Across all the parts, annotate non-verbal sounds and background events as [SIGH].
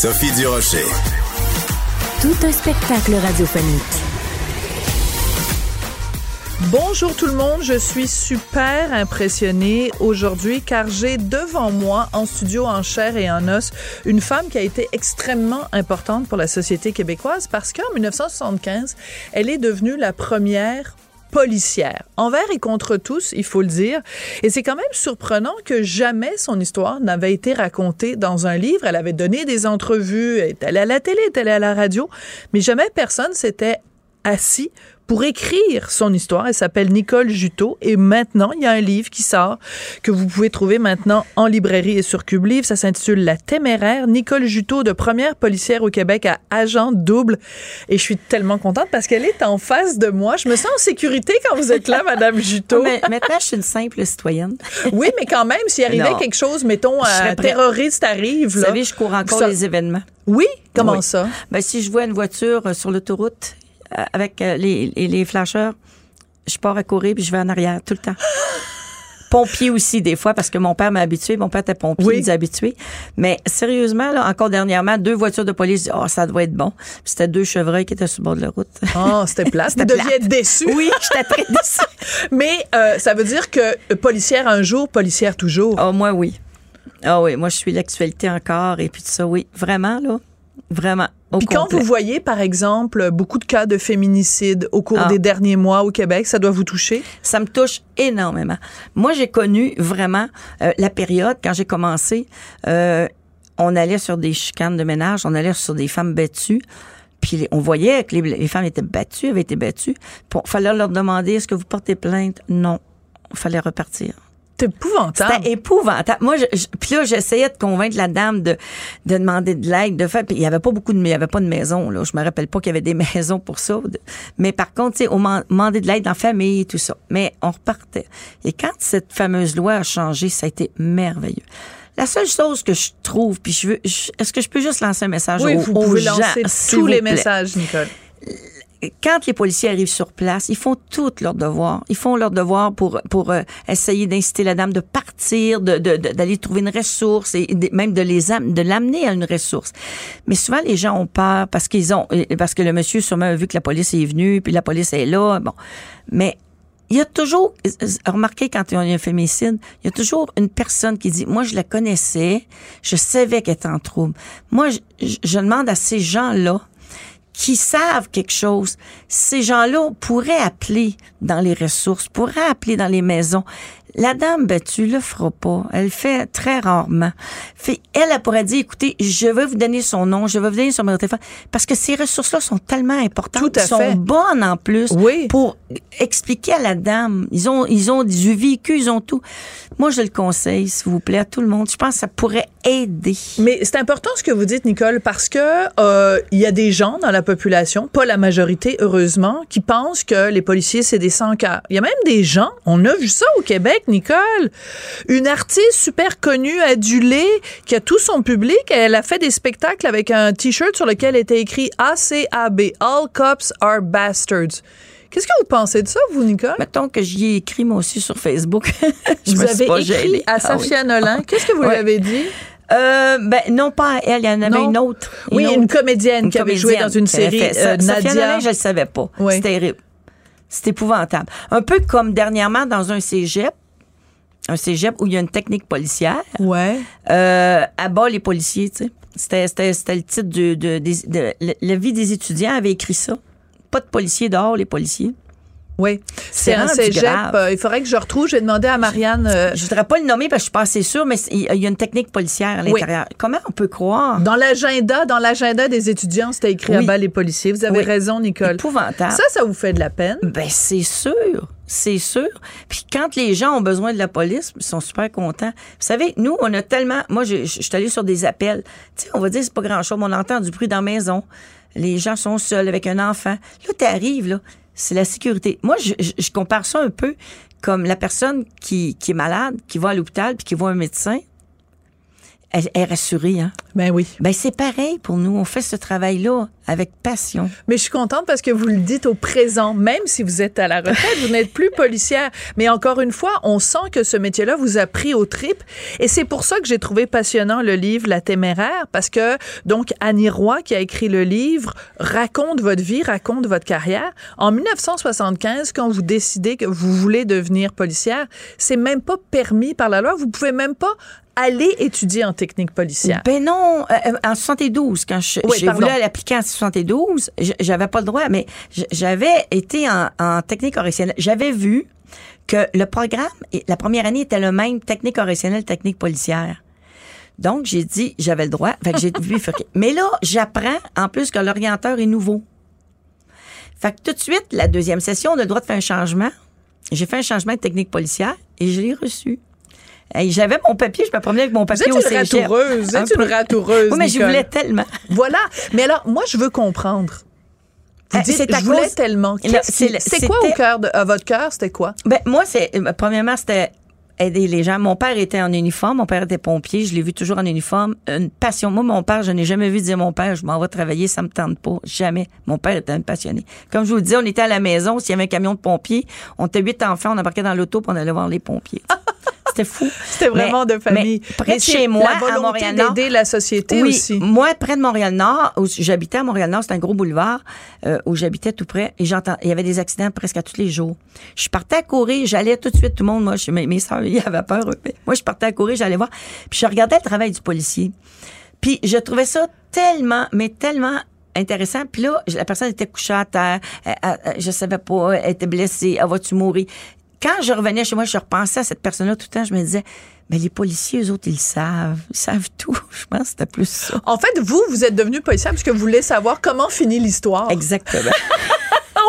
Sophie Durocher. Tout un spectacle radiophonique. Bonjour tout le monde, je suis super impressionnée aujourd'hui car j'ai devant moi en studio en chair et en os une femme qui a été extrêmement importante pour la société québécoise parce qu'en 1975, elle est devenue la première policière, envers et contre tous, il faut le dire. Et c'est quand même surprenant que jamais son histoire n'avait été racontée dans un livre. Elle avait donné des entrevues, elle est allée à la télé, elle est allée à la radio, mais jamais personne s'était assis pour écrire son histoire. Elle s'appelle Nicole Juteau et maintenant, il y a un livre qui sort que vous pouvez trouver maintenant en librairie et sur Cube Livre. Ça s'intitule La téméraire. Nicole Juteau, de première policière au Québec à agent double. Et je suis tellement contente parce qu'elle est en face de moi. Je me sens en sécurité quand vous êtes là, [LAUGHS] Madame Juteau. Mais maintenant, je suis une simple citoyenne. oui, mais quand même, s'il arrivait Non. quelque chose, mettons, un terroriste arrive, Vous savez, je cours encore Ça- les événements. Oui? Comment Oui. ça? Ben, si je vois une voiture euh, sur l'autoroute avec euh, les, les, les flasheurs, je pars à courir puis je vais en arrière tout le temps. [LAUGHS] Pompier aussi, des fois, parce que mon père m'a habitué. Mon père était pompier, Oui. il nous habitués. Mais sérieusement, là, encore dernièrement, deux voitures de police, oh, ça doit être bon. Puis c'était deux chevreuils qui étaient sur le bord de la route. Oh, c'était [LAUGHS] plat. C'était être déçu. oui, j'étais très [LAUGHS] déçue. Mais euh, ça veut dire que euh, policière un jour, policière toujours. Oh, moi, oui. Ah oui, moi, je suis l'actualité encore et puis tout ça, oui. Vraiment, là. Vraiment. Puis quand complet. vous voyez, par exemple, beaucoup de cas de féminicide au cours Ah. des derniers mois au Québec, ça doit vous toucher? Ça me touche énormément. Moi, j'ai connu vraiment euh, la période quand j'ai commencé. euh, on allait sur des chicanes de ménage, on allait sur des femmes battues. Puis on voyait que les, les femmes étaient battues, avaient été battues. Il fallait leur demander est-ce que vous portez plainte? Non, il fallait repartir. C'est épouvantable. C'était épouvantable. Moi, je, je- puis là, j'essayais de convaincre la dame de, de demander de l'aide, de faire. Puis il y avait pas beaucoup de, il y avait pas de maison. Là, je me rappelle pas qu'il y avait des [LAUGHS] maisons pour ça. Mais par contre, tu sais, on demandait de l'aide en famille, tout ça. Mais on repartait. Et quand cette fameuse loi a changé, ça a été merveilleux. La seule chose que je trouve, puis je veux, est-ce que je peux juste lancer un message oui, aux, vous aux pouvez gens, lancer tous les plaît? messages, Nicole. Quand les policiers arrivent sur place, ils font tout leur devoir. Ils font leur devoir pour pour euh, essayer d'inciter la dame de partir, de de- de- d'aller trouver une ressource et même de les de l'amener à une ressource. Mais souvent les gens ont peur parce qu'ils ont euh, parce que le monsieur sûrement a vu que la police est venue puis la police est là. Bon, mais il y a toujours, euh, remarquez quand il y a un féminicide, il y a toujours une personne qui dit, moi je la connaissais, je savais qu'elle était en trouble. Moi, je- je demande à ces gens-là qui savent quelque chose, ces gens-là pourraient appeler dans les ressources, pourraient appeler dans les maisons. La dame battue le fera pas. Elle le fait très rarement. Fait, elle, elle pourrait dire, écoutez, je vais vous donner son nom, je vais vous donner son numéro de téléphone, parce que ces ressources-là sont tellement importantes, Tout à sont fait. bonnes en plus Oui. pour expliquer à la dame. Ils ont, ils ont du vécu, ils ont tout. Moi, je le conseille, s'il vous plaît, à tout le monde. Je pense que ça pourrait aider. Mais c'est important ce que vous dites, Nicole, parce que euh, il y a des gens dans la population, pas la majorité, heureusement, qui pensent que les policiers, c'est des sans-cœurs. Il y a même des gens, on a vu ça au Québec, Nicole, une artiste super connue, adulée, qui a tout son public, elle a fait des spectacles avec un T-shirt sur lequel était écrit ACAB, All Cops Are Bastards. Qu'est-ce que vous pensez de ça, vous, Nicole? Mettons que j'y ai écrit, moi aussi, sur Facebook. [LAUGHS] Je vous me avez pas écrit gênée. à Ah oui. Safia Nolan. Qu'est-ce que vous lui avez dit? Euh, ben, non pas à elle, il y en avait Non? une autre. Oui, autre. une comédienne Une qui avait joué dans une série, euh, Nadia. Je le savais pas. Oui. C'est terrible. C'est épouvantable. Un peu comme dernièrement dans un cégep, un cégep où il y a une technique policière, Ouais. euh, abat les policiers, tu sais. C'était, c'était, c'était le titre de, La vie des étudiants avait écrit ça. Pas de policiers dehors, les policiers. Oui, c'est un cégep. euh, il faudrait que je retrouve. J'ai demandé à Marianne. euh, Je voudrais pas le nommer parce que je suis pas assez sûre, mais il y a une technique policière à Oui. l'intérieur. Comment on peut croire? dans l'agenda, dans l'agenda des étudiants, c'était écrit à Oui. bas les policiers. Vous avez Oui. raison, Nicole. Épouvantable. Ça, ça vous fait de la peine? Ben, c'est sûr. C'est sûr. Puis quand les gens ont besoin de la police, ils sont super contents. Vous savez, nous, on a tellement. Moi, je, je, je suis allée sur des appels. Tu sais, on va dire, c'est pas grand-chose, mais on entend du bruit dans la maison. Les gens sont seuls avec un enfant. Là, t'arrives, là, c'est la sécurité. Moi, je, compare ça un peu comme la personne qui, qui est malade, qui va à l'hôpital, puis qui voit un médecin. Elle, elle est rassurée, hein? Ben oui. Ben, c'est pareil pour nous. On fait ce travail-là avec passion. Mais je suis contente parce que vous le dites au présent, même si vous êtes à la retraite, vous n'êtes plus policière. Mais encore une fois, on sent que ce métier-là vous a pris au trip. Et c'est pour ça que j'ai trouvé passionnant le livre La Téméraire, parce que, donc, Annie Roy, qui a écrit le livre, raconte votre vie, raconte votre carrière. En 1975, quand vous décidez que vous voulez devenir policière, c'est même pas permis par la loi. Vous pouvez même pas aller étudier en technique policière. Ben non, euh, euh, en 72, quand je- Oui, voulu l'appliquer en 72, j- j'avais pas le droit, mais j'avais été en, technique correctionnelle. J'avais vu que le programme, la première année était le même, technique correctionnelle, technique policière. Donc, j'ai dit, j'avais le droit. Fait que j'ai. [LAUGHS] Mais là, j'apprends, en plus, que l'orienteur est nouveau. Fait que tout de suite, la deuxième session, on a le droit de faire un changement. J'ai fait un changement de technique policière et je l'ai reçu. Hey, J'avais mon papier, je me promenais avec mon Vous papier êtes au une cégep. ratoureuse, vous êtes une ratoureuse, Oui, mais je Nicole. voulais tellement. Voilà. Mais alors, moi, je veux comprendre. Vous Euh, dites, c'est à je voulais cause- tellement. Là, c'est qui- le- C'était quoi au c'était- cœur de à votre cœur? C'était quoi? Ben, moi, c'est, euh, premièrement, c'était aider les gens. Mon père était en uniforme. Mon père était pompier. Je l'ai vu toujours en uniforme. Une passion. Moi, mon père, je n'ai jamais vu dire mon père, je m'en vais travailler, ça me tente pas. Jamais. Mon père était un passionné. Comme je vous le disais, on était à la maison. S'il y avait un camion de pompiers, on était huit enfants, on embarquait dans l'auto puis on allait voir les pompiers. C'était fou. C'était vraiment Mais- de famille. mais près de chez moi, la à volonté Montréal-Nord. d'aider la société oui, aussi. Moi, près de Montréal-Nord, où j'habitais à Montréal-Nord, c'est un gros boulevard euh, où j'habitais tout près, et j'entends, il y avait des accidents presque à tous les jours. Je partais à courir, j'allais tout de suite, tout le monde, moi, je- mes, mes soeurs, [LAUGHS] ils avaient peur. Moi, je partais à courir, j'allais voir, puis je regardais le travail du policier. Puis je trouvais ça tellement, mais tellement intéressant. Puis là, la personne était couchée à terre, elle- elle- elle- je savais pas, elle était blessée, elle va-tu mourir? Quand je revenais chez moi, je repensais à cette personne-là tout le temps, je me disais, mais les policiers, eux autres, ils le savent. Ils savent [LAUGHS] tout. Je pense que c'était plus ça. En fait, vous, vous êtes devenu policier parce que vous voulez savoir comment finit l'histoire. Exactement. [LAUGHS]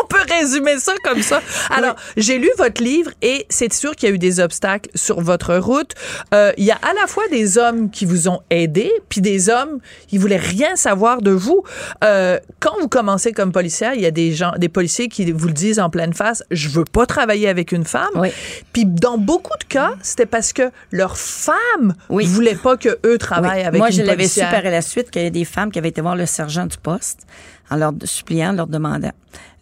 On peut résumer ça comme ça. Alors, j'ai lu votre livre et c'est sûr qu'il y a eu des obstacles sur votre route. Euh, Il y a à la fois des hommes qui vous ont aidé, puis des hommes qui voulaient rien savoir de vous. Euh, quand vous commencez comme policière, il y a des gens, des policiers qui vous le disent en pleine face. Je veux pas travailler avec une femme. Oui. Puis dans beaucoup de cas, c'était parce que leur femme Oui. voulait pas que eux travaillent Oui. avec Moi, une je l'avais su policière. par la suite qu'il y a des femmes qui avaient été voir le sergent du poste en leur suppliant, leur demandant.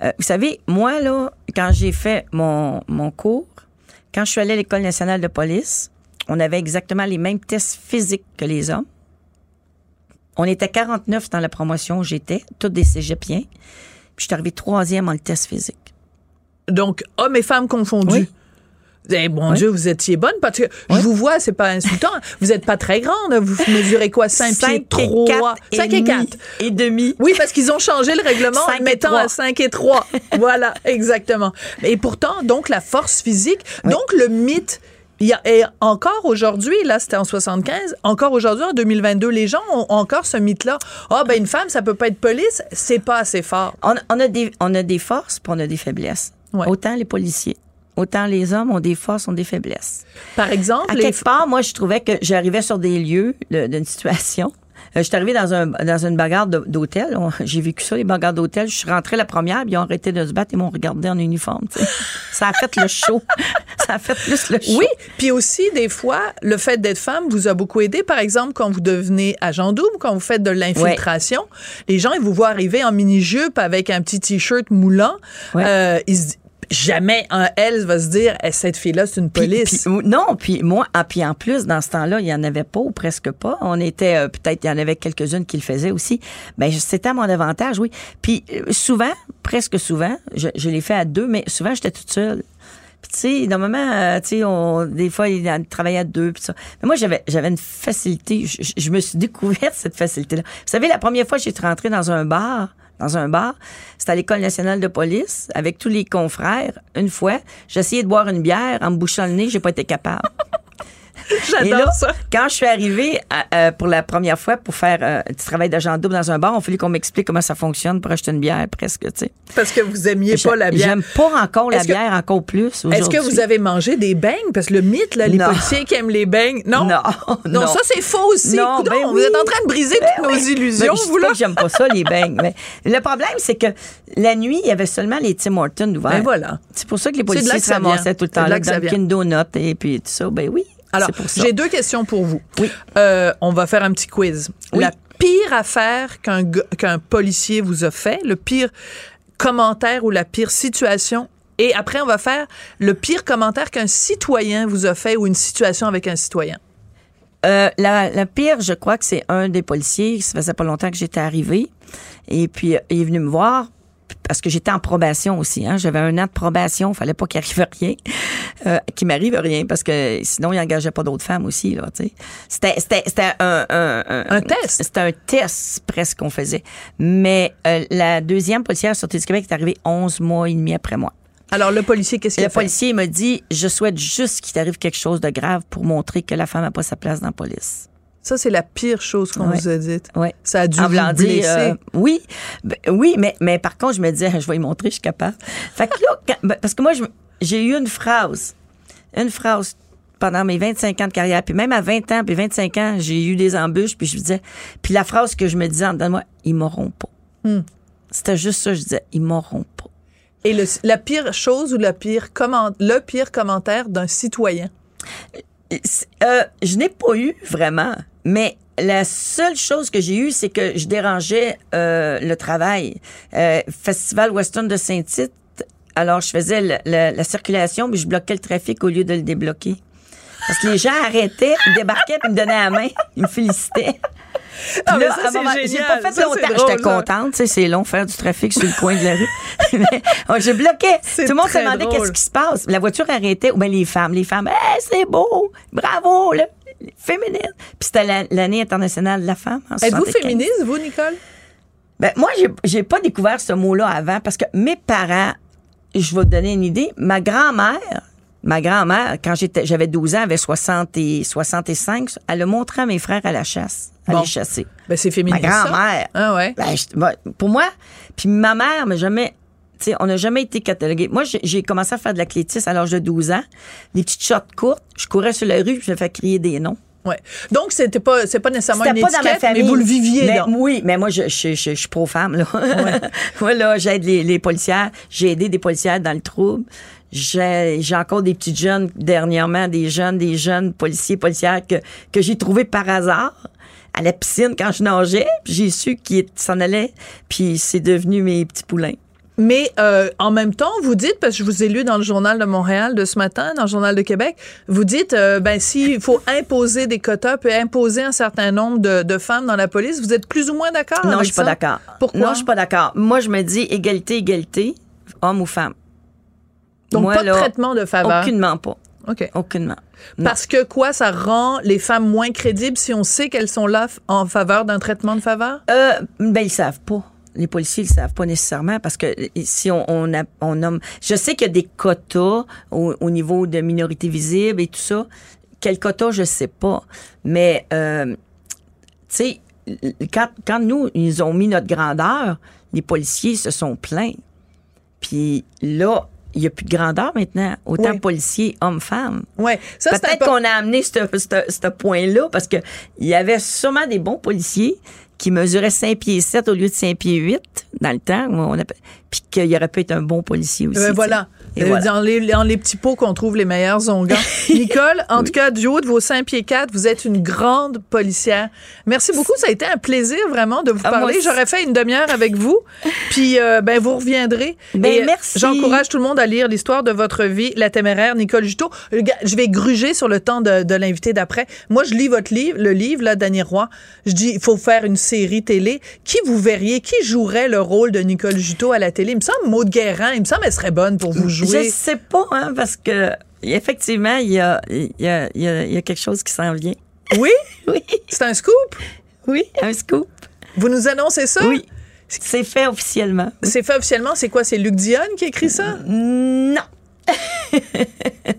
Euh, vous savez, moi, là, quand j'ai fait mon, mon cours, quand je suis allée à l'École nationale de police, on avait exactement les mêmes tests physiques que les hommes. On était 49 dans la promotion où j'étais, tous des cégepiens. Puis je suis arrivée troisième en le test physique. Donc, hommes et femmes confondus. Oui. Eh, mon Oui. Dieu, vous étiez bonne parce que je vous vois, c'est pas insultant. vous êtes pas très grande. Vous mesurez quoi? 5 pieds 3. 5 et 4. Et demi. Oui, parce qu'ils ont changé le règlement en et mettant à 5 et 3. voilà, exactement. Et pourtant, donc, la force physique, donc le mythe, il y a, et encore aujourd'hui, là, c'était en 75, encore aujourd'hui, en 2022, les gens ont encore ce mythe-là. Ah, ben, une femme, ça peut pas être police, c'est pas assez fort. On, on a des, on a des forces puis on a des faiblesses. Ouais. Autant les policiers, autant les hommes ont des forces, ont des faiblesses. Par exemple, À les quelque part, moi, je trouvais que j'arrivais sur des lieux d'une situation. Euh, je suis arrivée dans, un, dans une bagarre d'hôtel. J'ai vécu ça, les bagarres d'hôtel. Je suis rentrée la première, puis ils ont arrêté de se battre et m'ont regardé en uniforme. ça a fait le show. [LAUGHS] ça a fait plus le show. Oui, puis aussi des fois, le fait d'être femme vous a beaucoup aidé. Par exemple, quand vous devenez agent double, quand vous faites de l'infiltration, les gens ils vous voient arriver en mini jupe avec un petit t-shirt moulant. Ouais. Euh, ils jamais un elle va se dire Eh, cette fille-là c'est une police. puis- non, puis moi, ah, puis en plus, dans ce temps-là, il y en avait pas ou presque pas. On était, euh, peut-être, il y en avait quelques-unes qui le faisaient aussi. Ben, c'était à mon avantage, oui. Puis euh, souvent, presque souvent, je, je l'ai fait à deux, mais souvent, j'étais toute seule. Puis tu sais, normalement, euh, tu sais, on, des fois, il travaillait à deux, puis ça. Mais moi, j'avais, j'avais une facilité. Je, je- je me suis découverte cette facilité-là. Vous savez, la première fois que j'étais rentrée dans un bar dans un bar. C'était à l'École nationale de police avec tous les confrères. Une fois, essayé de boire une bière en me bouchant le nez, j'ai pas été capable. [LAUGHS] J'adore ça. quand je suis arrivée à- euh, pour la première fois pour faire euh, du travail d'agent double dans un bar, a fallu qu'on m'explique comment ça fonctionne pour acheter une bière presque, tu sais. Parce que vous aimiez pas la bière. J'aime pas encore la que- bière, encore plus Est-ce que vous avez mangé des beignes? Parce que le mythe, là, les Non. policiers qui aiment les beignes. Non? Non, Non, non. ça, c'est faux aussi. Non, Coudon, ben Vous oui. êtes en train de briser toutes nos illusions, Ben, vous, pas là. que j'aime pas ça, les beignes. Mais le problème, c'est que la nuit, il y avait seulement les Tim Hortons ouverts. Ben voilà. C'est pour ça que les policiers se ramassaient tout le temps là Dunkin' Donut et puis tout ça. Ben oui, Alors, j'ai deux questions pour vous. Oui. Euh, on va faire un petit quiz. Oui. La pire affaire qu'un policier vous a fait, le pire commentaire ou la pire situation. Et après, on va faire le pire commentaire qu'un citoyen vous a fait ou une situation avec un citoyen. Euh, la, la pire, je crois que c'est un des policiers. Ça faisait pas longtemps que j'étais arrivée. Et puis, euh, il est venu me voir parce que j'étais en probation aussi. Hein. J'avais un an de probation. fallait pas qu'il arrive rien. [LAUGHS] Euh, qu'il m'arrive rien parce que sinon, il engageait pas d'autres femmes aussi. Là, c'était, c'était, c'était un, un, un, Un test. C'était un test presque qu'on faisait. Mais euh, la deuxième policière sortie du Québec est arrivée 11 mois et demi après moi. Alors, le policier, qu'est-ce qu'il Le a fait? policier il m'a dit, je souhaite juste qu'il t'arrive quelque chose de grave pour montrer que la femme n'a pas sa place dans la police. Ça, c'est la pire chose qu'on Ouais. vous a dite. Ouais. Ça a dû En vous blesser. euh, oui, Ben, oui, mais, mais par contre, je me disais, je vais lui montrer, je suis capable. Fait que là, quand- ben, parce que moi, j'ai eu une phrase, une phrase pendant mes 25 ans de carrière, puis même à 20 ans, puis 25 ans, j'ai eu des embûches, puis je me disais, puis la phrase que je me disais en dedans de moi, ils m'auront pas. Hmm. C'était juste ça, je disais, ils m'auront pas. Et le- la pire chose ou la pire comment, le pire commentaire d'un citoyen? Euh, je n'ai pas eu vraiment, mais la seule chose que j'ai eue, c'est que je dérangeais euh, le travail. Euh, Festival Western de Saint-Tite, alors je faisais la circulation, mais je bloquais le trafic au lieu de le débloquer. Parce que les gens arrêtaient, ils débarquaient, puis ils me donnaient la main, ils me félicitaient. Puis Ah, là, ça, moment- J'ai pas fait Ça, longtemps. drôle, J'étais contente, tu sais, c'est long faire du trafic sur le coin de la rue. [LAUGHS] Mais, oh, je bloquais. [LAUGHS] C'est Tout le monde se demandait drôle. qu'est-ce qui se passe. La voiture arrêtait, ou bien les femmes, les femmes, hey, c'est beau, bravo, là, féminine. Puis c'était la- l'année internationale de la femme. Êtes-vous 75. féministe, vous, Nicole? Ben, moi, j'ai, pas découvert ce mot-là avant parce que mes parents, je vais te donner une idée, ma grand-mère, ma grand-mère, quand j'étais, j'avais 12 ans, avait 60 et 65, elle a montré à mes frères à la chasse, à Bon. les chasser. Ben, c'est Ma féministe. ça. grand-mère. Ah ouais. Ben, je- ben, pour moi, puis ma mère m'a jamais. On n'a jamais été catalogué. Moi, j'ai- commencé à faire de l'athlétisme à l'âge de 12 ans. Des petites shots courtes. Je courais sur la rue, je me fais crier des noms. Ouais. Donc, c'était pas, c'est pas nécessairement C'était une pas dans ma famille. mais vous le viviez, Mais là. Oui, mais moi, je, je, je, je suis pro-femme, là. [LAUGHS] moi, là, j'aide les, les policières. J'ai aidé des policières dans le trouble. J'ai encore des petites jeunes, dernièrement, des jeunes, des jeunes policiers, policières que, que j'ai trouvés par hasard à la piscine quand je nageais. Puis j'ai su qu'ils s'en allaient. Puis c'est devenu mes petits poulains. Mais euh, en même temps, vous dites, parce que je vous ai lu dans le journal de Montréal de ce matin, dans le journal de Québec, vous dites, euh, ben s'il faut imposer des quotas, puis imposer un certain nombre de, de femmes dans la police, vous êtes plus ou moins d'accord Non, avec je suis pas d'accord. Pourquoi? Non, je suis pas d'accord. Moi, je me dis égalité, égalité, homme ou femme. Donc, Moi, pas de traitement de faveur. Aucunement pas. OK. Aucunement. Non. Parce que quoi, ça rend les femmes moins crédibles si on sait qu'elles sont là en faveur d'un traitement de faveur? Euh, ben, ils savent pas. Les policiers, ils le savent pas nécessairement parce que si on, on, a- on nomme. Je sais qu'il y a des quotas au, au niveau de minorité visible et tout ça. Quel quota, je sais pas. Mais, euh, tu sais, quand, quand nous, ils ont mis notre grandeur, les policiers se sont plaints. Puis là, il n'y a plus de grandeur maintenant. Autant Oui. policiers, hommes-femmes. C'est Peut-être qu'on a amené ce, point-là parce que il y avait sûrement des bons policiers qui mesuraient 5 pieds 7 au lieu de 5 pieds 8 dans le temps. On appelle- puis qu'il aurait pu être un bon policier aussi. Tu sais. voilà. Et Euh, voilà. Dans, les, dans les petits pots qu'on trouve les meilleurs onguents. [LAUGHS] Nicole, en tout cas, du haut de vos 5 pieds 4, vous êtes une grande policière. Merci beaucoup. Ça a été un plaisir vraiment de vous Ah, parler. J'aurais fait une demi-heure avec vous. Puis, euh, ben, vous reviendrez. Ben, Et, euh, merci. J'encourage tout le monde à lire l'histoire de votre vie, La téméraire, Nicole Juteau. Je vais gruger sur le temps de, de l'invité d'après. Moi, je lis votre livre, le livre, là, Danny Roy. Je dis, il faut faire une série télé. Qui vous verriez, qui jouerait le rôle de Nicole Juteau à la télé? Il me semble Maud Guérin. Il me semble qu'elle serait bonne pour vous jouer. Je sais pas, hein, parce que effectivement, il y a, il y, a, il y, a, il y a quelque chose qui s'en vient. Oui? [LAUGHS] Oui, C'est un scoop? oui, un scoop. Vous nous annoncez ça? Oui. C'est fait officiellement. C'est fait officiellement. C'est quoi? C'est Luc Dionne qui écrit ça? Non. [LAUGHS]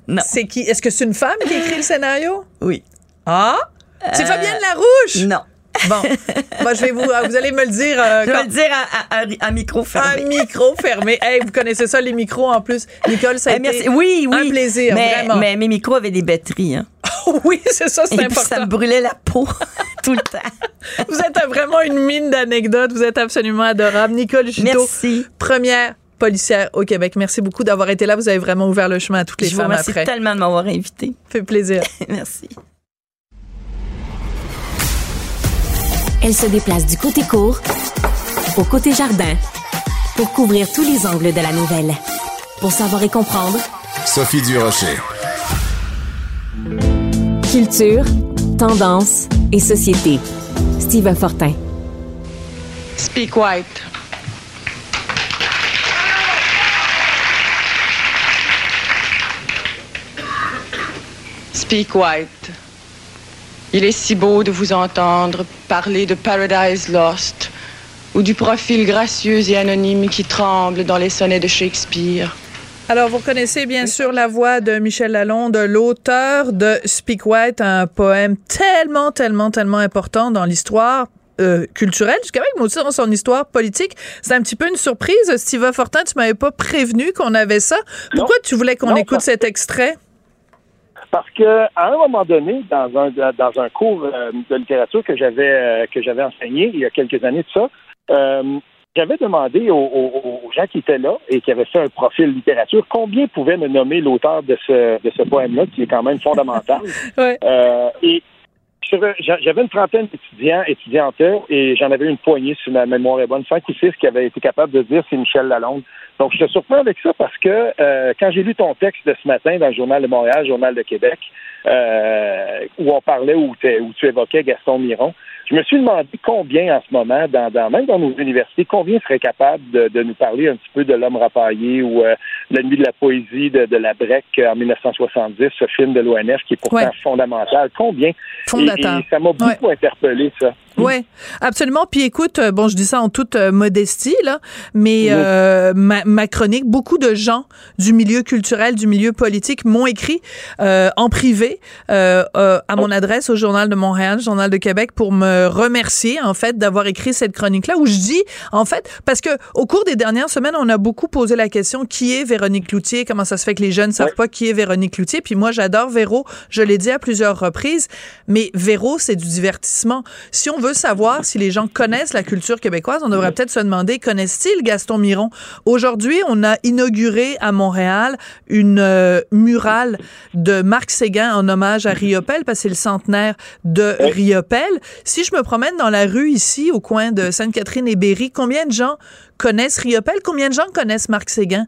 non. C'est qui? Est-ce que c'est une femme qui écrit le scénario? Oui. Ah? C'est Fabienne Larouche? Non. Bon, [LAUGHS] Moi, je vais vous, vous allez me le dire. euh, Je vais le dire à, à- à- à micro fermé. Un micro fermé. Hey, vous connaissez ça, les micros en plus. Nicole, ça a Eh, été merci. Oui, oui. un plaisir, mais, vraiment. Mais mes micros avaient des batteries. Hein. [LAUGHS] oui, c'est ça, c'est Et puis ça important. me brûlait la peau [LAUGHS] tout le temps. Vous êtes vraiment une mine d'anecdotes. Vous êtes absolument adorable. Nicole Juteau, Merci. première policière au Québec. Merci beaucoup d'avoir été là. Vous avez vraiment ouvert le chemin à toutes les Je vous femmes remercie après. tellement de m'avoir invité. fait plaisir. Merci. Elle se déplace du côté court au côté jardin pour couvrir tous les angles de la nouvelle. Pour savoir et comprendre, Sophie Durocher. culture, tendance et société. Steve Fortin. Speak white. Speak white. Il est si beau de vous entendre parler de Paradise Lost ou du profil gracieux et anonyme qui tremble dans les sonnets de Shakespeare. Alors, vous reconnaissez bien sûr la voix de Michel Lalonde, l'auteur de Speak White, un poème tellement, tellement, tellement important dans l'histoire euh, culturelle du Québec, mais aussi dans son histoire politique. C'est un petit peu une surprise. Steve Fortin, tu m'avais pas prévenu qu'on avait ça. Pourquoi tu voulais qu'on écoute cet extrait? Parce que à un moment donné, dans un dans un cours euh, de littérature que j'avais euh, que j'avais enseigné il y a quelques années de ça, euh, j'avais demandé aux, aux- aux gens qui étaient là et qui avaient fait un profil littérature combien pouvaient me nommer l'auteur de ce de ce poème-là, qui est quand même fondamental. [LAUGHS] Ouais. Euh, et j'avais une trentaine d'étudiants, étudiantes, et j'en avais une poignée, si ma mémoire est bonne, cinq ou six qui avaient été capables de dire c'est Michel Lalonde. Donc, je te surprends avec ça parce que euh, quand j'ai lu ton texte de ce matin dans le Journal de Montréal, Journal de Québec, euh, où on parlait, où, où tu évoquais Gaston Miron, je me suis demandé combien en ce moment, dans, dans- même dans nos universités, combien seraient capables de, de nous parler un petit peu de l'homme rapaillé ou euh, La nuit de la poésie de, de la Brec euh, en 1970, ce film de l'ONF qui est pourtant Ouais. fondamental. Combien? Et ça m'a beaucoup interpellé, ça. Oui, absolument. Puis écoute, euh, bon, je dis ça en toute euh, modestie, là, mais Oui. euh, ma, ma chronique, beaucoup de gens du milieu culturel, du milieu politique m'ont écrit euh, en privé euh, euh, à mon adresse au Journal de Montréal, Journal de Québec, pour me remercier, en fait, d'avoir écrit cette chronique-là, où je dis, en fait, parce que au cours des dernières semaines, on a beaucoup posé la question, qui est Véronique Cloutier? Comment ça se fait que les jeunes ne savent pas qui est Véronique Cloutier? Puis moi, j'adore Véro, je l'ai dit à plusieurs reprises, mais Véro, c'est du divertissement. Si on veut savoir si les gens connaissent la culture québécoise, on devrait peut-être se demander, connaissent-ils Gaston Miron? Aujourd'hui, on a inauguré à Montréal une euh, murale de Marc Séguin en hommage à Riopel, parce que c'est le centenaire de Riopel. Si je me promène dans la rue ici, au coin de Sainte-Catherine et Berry, combien de gens connaissent Riopel? Combien de gens connaissent Marc Séguin?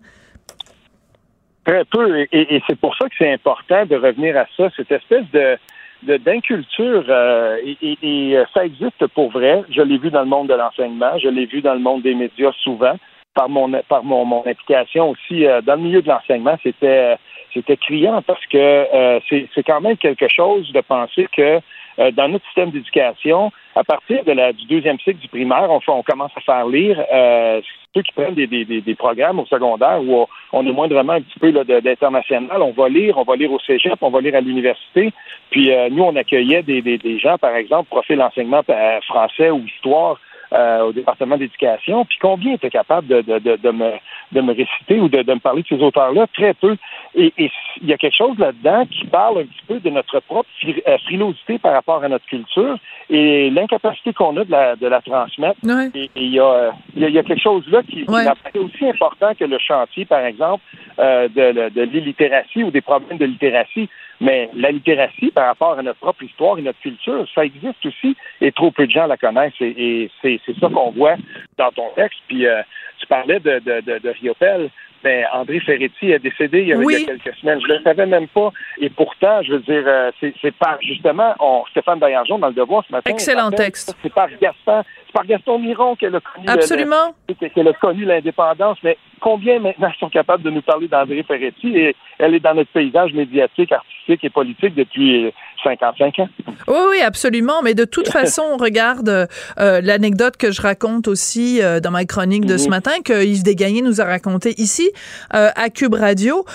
Très peu. Et, et- et c'est pour ça que c'est important de revenir à ça, cette espèce de- d'inculture. euh, et, et- et, euh, ça existe pour vrai. Je l'ai vu dans le monde de l'enseignement, je l'ai vu dans le monde des médias souvent. Par mon par mon, mon implication aussi euh, dans le milieu de l'enseignement, c'était c'était criant parce que euh, c'est quand même quelque chose de penser que euh, dans notre système d'éducation, à partir de la, du deuxième cycle du primaire, on, on commence à faire lire euh, ceux qui prennent des, des, des, programmes au secondaire où on, on est moindrement un petit peu là, d'international. On va lire, on va lire au cégep, on va lire à l'université. Puis euh, nous, on accueillait des, des, des gens, par exemple, profil enseignement euh, français ou histoire euh, au département d'éducation. Puis combien étaient capables de, de, de, de me, de me réciter ou de, de me parler de ces auteurs-là? Très peu. Et et il y a quelque chose là-dedans qui parle un petit peu de notre propre euh, frilosité par rapport à notre culture et l'incapacité qu'on a de la, de la transmettre. Ouais. Et il y, a, il y, a, y a quelque chose là qui, m'apparaît aussi important que le chantier, par exemple, euh, de, de, de l'illittératie ou des problèmes de littératie. Mais la littératie, par rapport à notre propre histoire et notre culture, ça existe aussi et trop peu de gens la connaissent. Et, et c'est, ça qu'on voit dans ton texte. Puis euh, tu parlais de, de, de, de Riopel. Mais André Ferretti est décédé il y, a, Oui. il y a quelques semaines. Je ne le savais même pas. Et pourtant, je veux dire, euh, c'est, par justement on, Stéphane Baillargeon dans le Devoir ce matin. Excellent texte. C'est par Gaston, c'est par Gaston Miron qu'elle a connu Absolument. le- qu'elle a connu l'indépendance. Mais combien maintenant sont capables de nous parler d'André Ferretti? Et elle est dans notre paysage médiatique, artistique et politique depuis euh, 55 ans. Oui, oui, absolument. Mais de toute [LAUGHS] façon, on regarde euh, l'anecdote que je raconte aussi euh, dans ma chronique de ce mhm. matin, que Yves Desgagnés nous a raconté ici euh, à Cube Radio.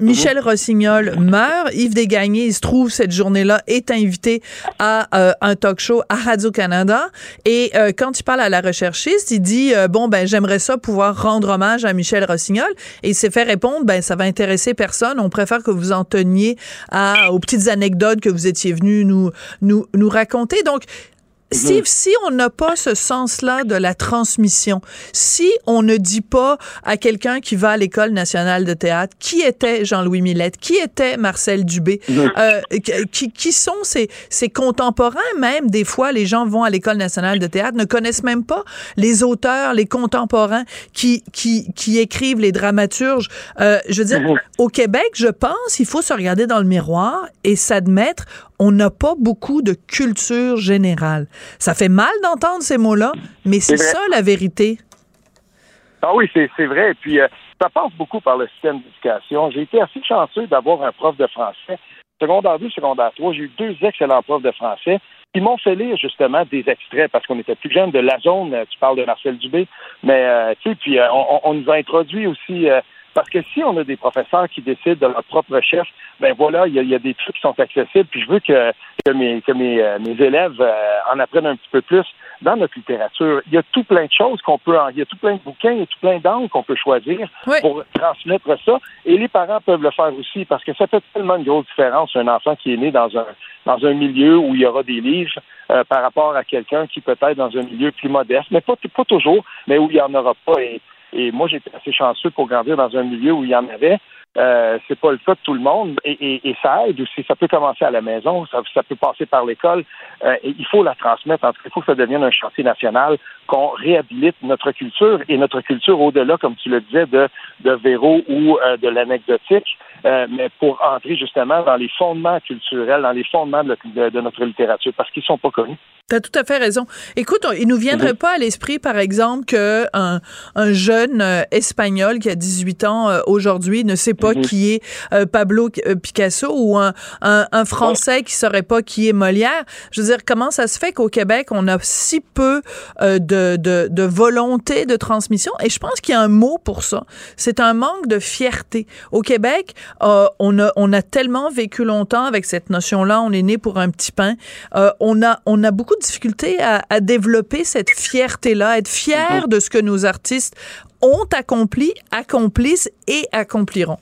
Michel mhm. Rossignol meurt. Yves Desgagnés, il se trouve, cette journée-là, est invité à un talk show à Radio-Canada. Et quand il parle à la recherchiste, il dit, bon, ben, j'aimerais ça pouvoir rendre hommage à Michel Rossignol. Et il s'est fait répondre, ben, ça va intéresser personne. On préfère que vous en teniez à, aux petites anecdotes que vous étiez venu nous, nous, nous raconter. Donc, si, si on n'a pas ce sens-là de la transmission, si on ne dit pas à quelqu'un qui va à l'école nationale de théâtre qui était Jean-Louis Millette, qui était Marcel Dubé, euh, qui, qui, sont ces, ces contemporains même, des fois les gens vont à l'école nationale de théâtre, ne connaissent même pas les auteurs, les contemporains qui, qui, qui écrivent les dramaturges. Euh, je veux dire, au Québec, je pense, il faut se regarder dans le miroir et s'admettre, on n'a pas beaucoup de culture générale. Ça fait mal d'entendre ces mots-là, mais c'est ça la vérité. Ah oui, c'est vrai. Et puis, euh, ça passe beaucoup par le système d'éducation. J'ai été assez chanceux d'avoir un prof de français. Secondaire 2, secondaire 3, j'ai eu deux excellents profs de français qui m'ont fait lire justement des extraits parce qu'on était plus jeunes de la zone. Tu parles de Marcel Dubé, mais euh, tu sais, puis euh, on, nous a introduit aussi parce que si on a des professeurs qui décident de leur propre chef, ben voilà, il y, a, des trucs qui sont accessibles. Puis je veux que, que, mes, que mes, euh, mes élèves euh, en apprennent un petit peu plus dans notre littérature. Il y a tout plein de choses qu'on peut, il y a tout plein de bouquins, il y a tout plein d'angles qu'on peut choisir pour transmettre ça. Et les parents peuvent le faire aussi parce que ça fait tellement une grosse différence un enfant qui est né dans un dans un milieu où il y aura des livres euh, par rapport à quelqu'un qui peut être dans un milieu plus modeste, mais pas, pas toujours, mais où il n'y en aura pas. Et et moi, j'étais assez chanceux pour grandir dans un milieu où il y en avait. Euh, c'est pas le cas de tout le monde et, ça aide aussi. Ça peut commencer à la maison, ça, peut passer par l'école. Euh, et il faut la transmettre. En tout cas, il faut que ça devienne un chantier national, qu'on réhabilite notre culture et notre culture au-delà, comme tu le disais, de, de ou euh, de l'anecdotique, euh, mais pour entrer justement dans les fondements culturels, dans les fondements de, de notre littérature, parce qu'ils sont pas connus. T'as tout à fait raison. Écoute, il nous viendrait mhm. pas à l'esprit, par exemple, que un, un jeune euh, espagnol qui a 18 ans euh, aujourd'hui ne sait pas mhm. qui est euh, Pablo Picasso ou un, un, un Français qui saurait pas qui est Molière. Je veux dire, comment ça se fait qu'au Québec, on a si peu de, de, de, volonté de transmission? Et je pense qu'il y a un mot pour ça. C'est un manque de fierté. Au Québec, on, a, on a tellement vécu longtemps avec cette notion-là. On est né pour un petit pain. on a, on a beaucoup de difficulté à, développer cette fierté-là, être fier mhm. de ce que nos artistes ont accompli, accomplissent et accompliront.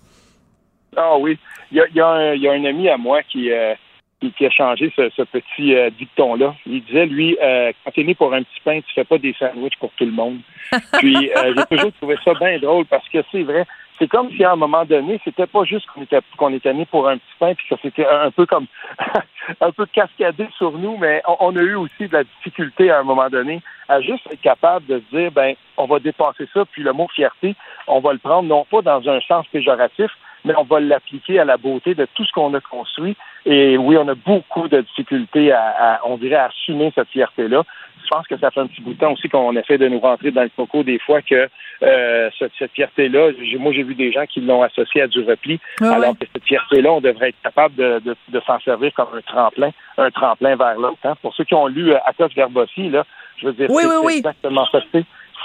Ah oui. Il y a, un, ami à moi qui, euh, qui, a changé ce, petit euh, dicton-là. Il disait, lui, euh, quand tu es né pour un petit pain, tu fais pas des sandwichs pour tout le monde. [LAUGHS] Puis j'ai toujours trouvé ça bien drôle parce que c'est vrai c'est comme si à un moment donné, c'était pas juste qu'on était qu'on était né pour un petit pain, puis que c'était un peu comme [LAUGHS] un peu cascadé sur nous, mais on, a eu aussi de la difficulté à un moment donné à juste être capable de se dire ben on va dépasser ça, puis le mot fierté, on va le prendre non pas dans un sens péjoratif, mais on va l'appliquer à la beauté de tout ce qu'on a construit. Et oui, on a beaucoup de difficultés à, on dirait, à assumer cette fierté-là je pense que ça fait un petit bout de temps aussi qu'on essaie de nous rentrer dans le coco des fois que euh, cette, fierté-là, moi j'ai vu des gens qui l'ont associée à du repli, ah alors que cette fierté-là, on devrait être capable de, s'en servir comme un tremplin, un tremplin vers l'autre. Hein. Pour ceux qui ont lu euh, Athos Verbossi, là, je veux dire, c'est exactement ça.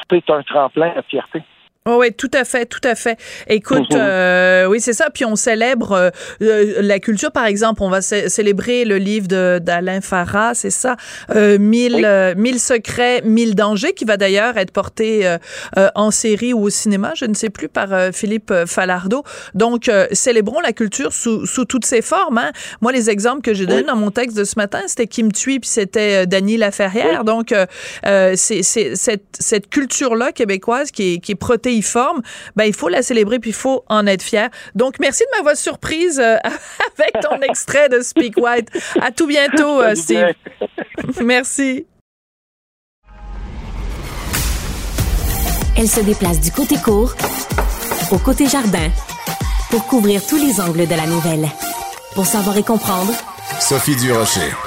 C'est un tremplin à fierté. Oh oui, tout à fait, tout à fait. Écoute, euh, oui, c'est ça. Puis on célèbre euh, euh, la culture, par exemple. On va célébrer le livre d'Alain Farah, c'est ça, mille, mille secrets, mille dangers, qui va d'ailleurs être porté en série ou au cinéma, je ne sais plus, par Philippe Falardeau. Donc, célébrons la culture sous, sous toutes ses formes. Hein. Moi, les exemples que j'ai donnés dans mon texte de ce matin, c'était Kim Thuy, puis c'était Dany Laferrière. Donc, c'est cette, cette culture-là québécoise qui est, qui est forme, ben, il faut la célébrer puis il faut en être fier. Donc, merci de m'avoir surprise euh, [LAUGHS] avec ton extrait de Speak White. À tout bientôt, euh, Steve. [LAUGHS] merci. Elle se déplace du côté court au côté jardin pour couvrir tous les angles de la nouvelle. Pour savoir et comprendre, Sophie Durocher.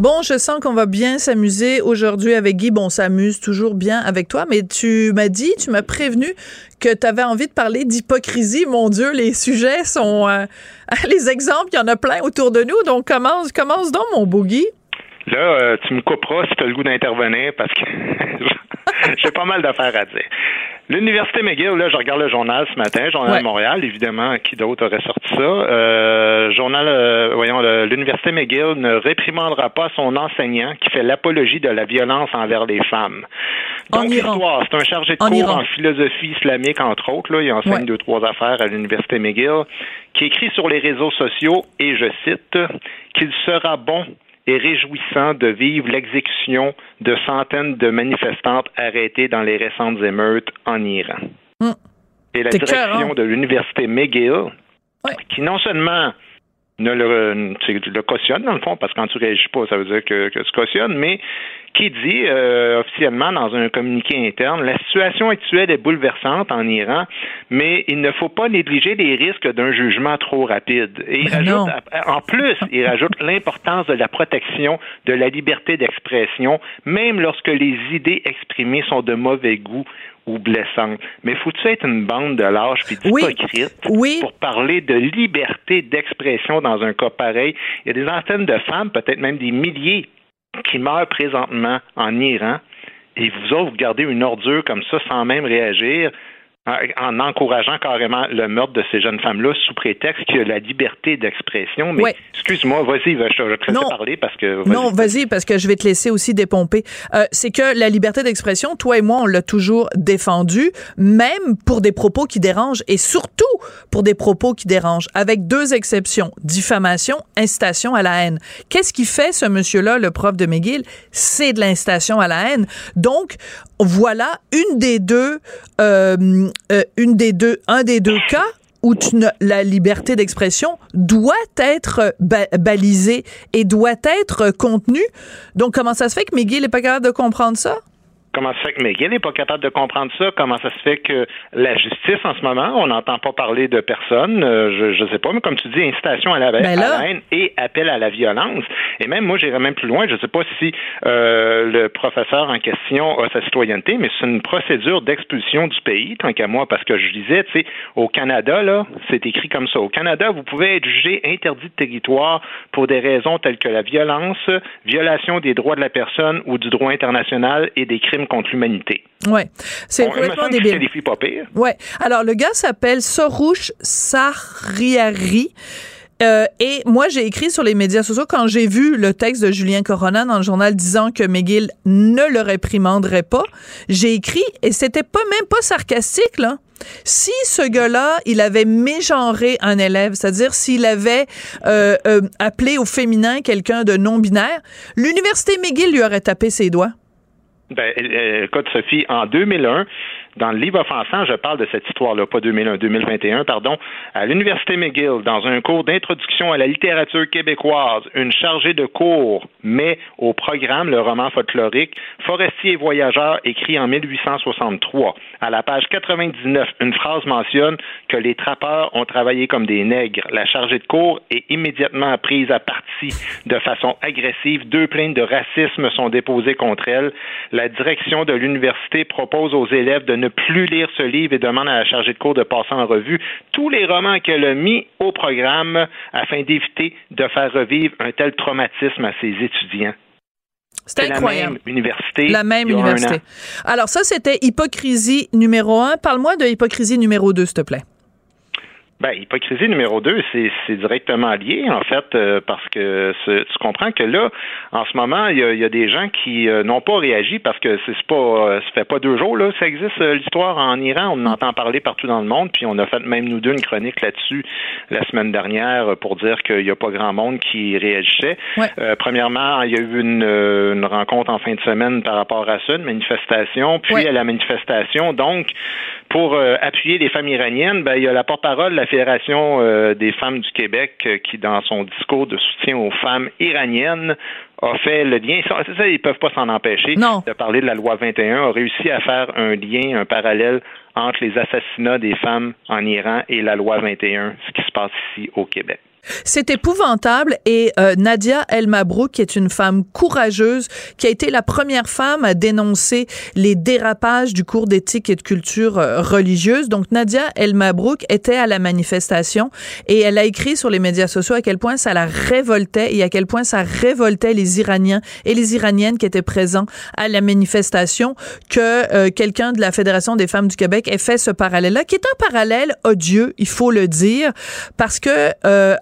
Bon, je sens qu'on va bien s'amuser aujourd'hui avec Guy. Bon, on s'amuse toujours bien avec toi, mais tu m'as dit, tu m'as prévenu que tu avais envie de parler d'hypocrisie. Mon Dieu, les sujets sont... euh, [LAUGHS] les exemples, il y en a plein autour de nous. Donc, commence, commence donc, mon beau Guy. Là, euh, tu me couperas si tu as le goût d'intervenir parce que [LAUGHS] j'ai pas mal d'affaires à dire. L'Université McGill, là, je regarde le journal ce matin, Journal Ouais. de Montréal, évidemment, qui d'autre aurait sorti ça? Euh, journal, euh, voyons, l'Université McGill ne réprimandera pas son enseignant qui fait l'apologie de la violence envers les femmes. Donc, l'histoire, c'est un chargé de En cours Iran. en philosophie islamique, entre autres, là, il enseigne Ouais. deux, trois affaires à l'Université McGill, qui écrit sur les réseaux sociaux, et je cite, qu'il sera bon et réjouissant de vivre l'exécution de centaines de manifestantes arrêtées dans les récentes émeutes en Iran. Hum. Et la direction écœurant. de l'Université McGill, Ouais. qui non seulement ne le, le cautionne, dans le fond, parce que quand tu réagis pas, ça veut dire que, que tu cautionnes, mais qui dit euh, officiellement dans un communiqué interne la situation actuelle est bouleversante en Iran, mais il ne faut pas négliger les risques d'un jugement trop rapide. Et il Ben rajoute, en plus, il rajoute [LAUGHS] l'importance de la protection de la liberté d'expression, même lorsque les idées exprimées sont de mauvais goût ou blessantes. Mais faut-tu être une bande de lâches puis Oui. d'hypocrites Oui. pour parler de liberté d'expression dans un cas pareil? Il y a des centaines de femmes, peut-être même des milliers, qui meurent présentement en Iran. Et vous autres, vous une ordure comme ça sans même réagir en, en encourageant carrément le meurtre de ces jeunes femmes-là sous prétexte a la liberté d'expression. Mais Ouais. excuse-moi, vas-y, je, je te laisser Non. parler parce que. Non, vas-y, parce que je vais te laisser aussi dépomper. Euh, c'est que la liberté d'expression, toi et moi, on l'a toujours défendue, même pour des propos qui dérangent, et surtout pour des propos qui dérangent, avec deux exceptions, diffamation, incitation à la haine. Qu'est-ce qui fait ce monsieur-là, le prof de McGill? C'est de l'incitation à la haine. Donc, voilà une des deux, euh, euh, une des deux, un des deux cas où la liberté d'expression doit être ba- balisée et doit être contenue. Donc, comment ça se fait que McGill n'est pas capable de comprendre ça? Comment ça se fait que McGill n'est pas capable de comprendre ça? Comment ça se fait que la justice, en ce moment, on n'entend pas parler de personne? Euh, je ne sais pas, mais comme tu dis, incitation à la, Ben là- à la haine et appel à la violence. Et même, moi, j'irais même plus loin. Je ne sais pas si euh, le professeur en question a sa citoyenneté, mais c'est une procédure d'expulsion du pays, tant qu'à moi, parce que je disais, tu sais, au Canada, là, c'est écrit comme ça. Au Canada, vous pouvez être jugé interdit de territoire pour des raisons telles que la violence, violation des droits de la personne ou du droit international et des crimes contre l'humanité. Ouais, c'est complètement débile. qualifie pas pire. Ouais. Alors, le gars s'appelle Sorouche Sahriari. Euh, et moi, j'ai écrit sur les médias sociaux quand j'ai vu le texte de Julien Corona dans le journal disant que McGill ne le réprimanderait pas. J'ai écrit, et c'était pas même pas sarcastique, là. Si ce gars-là, il avait mégenré un élève, c'est-à-dire s'il avait euh, euh, appelé au féminin quelqu'un de non-binaire, l'université McGill lui aurait tapé ses doigts. Ben, euh, écoute, Sophie, en 2001, dans le livre offensant, je parle de cette histoire-là, pas 2001, 2021, pardon, à l'Université McGill, dans un cours d'introduction à la littérature québécoise, une chargée de cours met au programme le roman folklorique Forestier et voyageur, écrit en 1863. À la page 99, une phrase mentionne que les trappeurs ont travaillé comme des nègres. La chargée de cours est immédiatement prise à partie de façon agressive. Deux plaintes de racisme sont déposées contre elle. La direction de l'université propose aux élèves de ne plus lire ce livre et demande à la chargée de cours de passer en revue tous les romans qu'elle a mis au programme afin d'éviter de faire revivre un tel traumatisme à ses étudiants. C'était C'est incroyable. La même université. La même il y a un université. an. Alors ça, c'était hypocrisie numéro un. Parle-moi de hypocrisie numéro deux, s'il te plaît. Ben, hypocrisie numéro deux, c'est c'est directement lié, en fait, euh, parce que ce- tu comprends que là, en ce moment, il y a, il y a des gens qui euh, n'ont pas réagi parce que c'est pas, euh, ça fait pas deux jours, là, ça existe, l'histoire en Iran, on en entend parler partout dans le monde, puis on a fait même nous deux une chronique là-dessus la semaine dernière pour dire qu'il n'y a pas grand monde qui réagissait. Ouais. Euh, premièrement, il y a eu une, une rencontre en fin de semaine par rapport à ça, une manifestation, puis Ouais. à la manifestation, donc, pour appuyer les femmes iraniennes, ben, il y a la porte-parole de la Fédération des femmes du Québec qui, dans son discours de soutien aux femmes iraniennes, a fait le lien. C'est ça, ils peuvent pas s'en empêcher de parler de la loi 21, a réussi à faire un lien, un parallèle entre les assassinats des femmes en Iran et la loi 21, ce qui se passe ici au Québec. C'est épouvantable et euh, Nadia El Mabrouk, qui est une femme courageuse, qui a été la première femme à dénoncer les dérapages du cours d'éthique et de culture euh, religieuse. Donc Nadia El Mabrouk était à la manifestation et elle a écrit sur les médias sociaux à quel point ça la révoltait et à quel point ça révoltait les Iraniens et les Iraniennes qui étaient présents à la manifestation que euh, quelqu'un de la Fédération des femmes du Québec ait fait ce parallèle-là, qui est un parallèle odieux, il faut le dire, parce que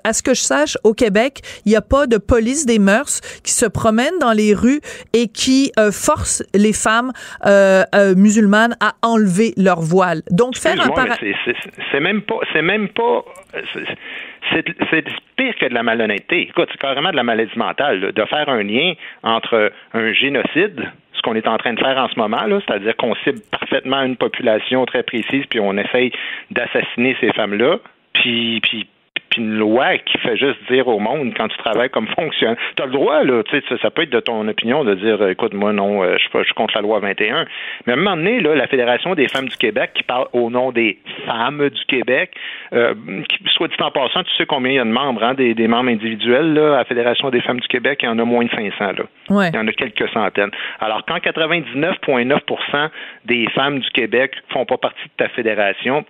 à ce que je sache, au Québec, il n'y a pas de police des mœurs qui se promène dans les rues et qui euh, force les femmes euh, euh, musulmanes à enlever leur voile. Donc faire un c'est même pas c'est même pas c'est pire que de la malhonnêteté. Écoute, c'est carrément de la maladie mentale de faire un lien entre un génocide ce qu'on est en train de faire en ce moment, c'est-à-dire qu'on cible parfaitement une population très précise, puis on essaye d'assassiner ces femmes-là, puis, puis puis une loi qui fait juste dire au monde quand tu travailles comme fonctionnaire. Tu as le droit, là, tu sais, ça, peut être de ton opinion de dire écoute, moi non, euh, je suis je contre la loi 21. Mais à un moment donné, là, la Fédération des femmes du Québec qui parle au nom des femmes du Québec, euh, qui, soit dit en passant, tu sais combien il y a de membres, hein, des, membres individuels là, à la Fédération des femmes du Québec, il y en a moins de 500 là. Il y en a quelques centaines. Alors quand 99,9% des femmes du Québec font pas partie de ta fédération,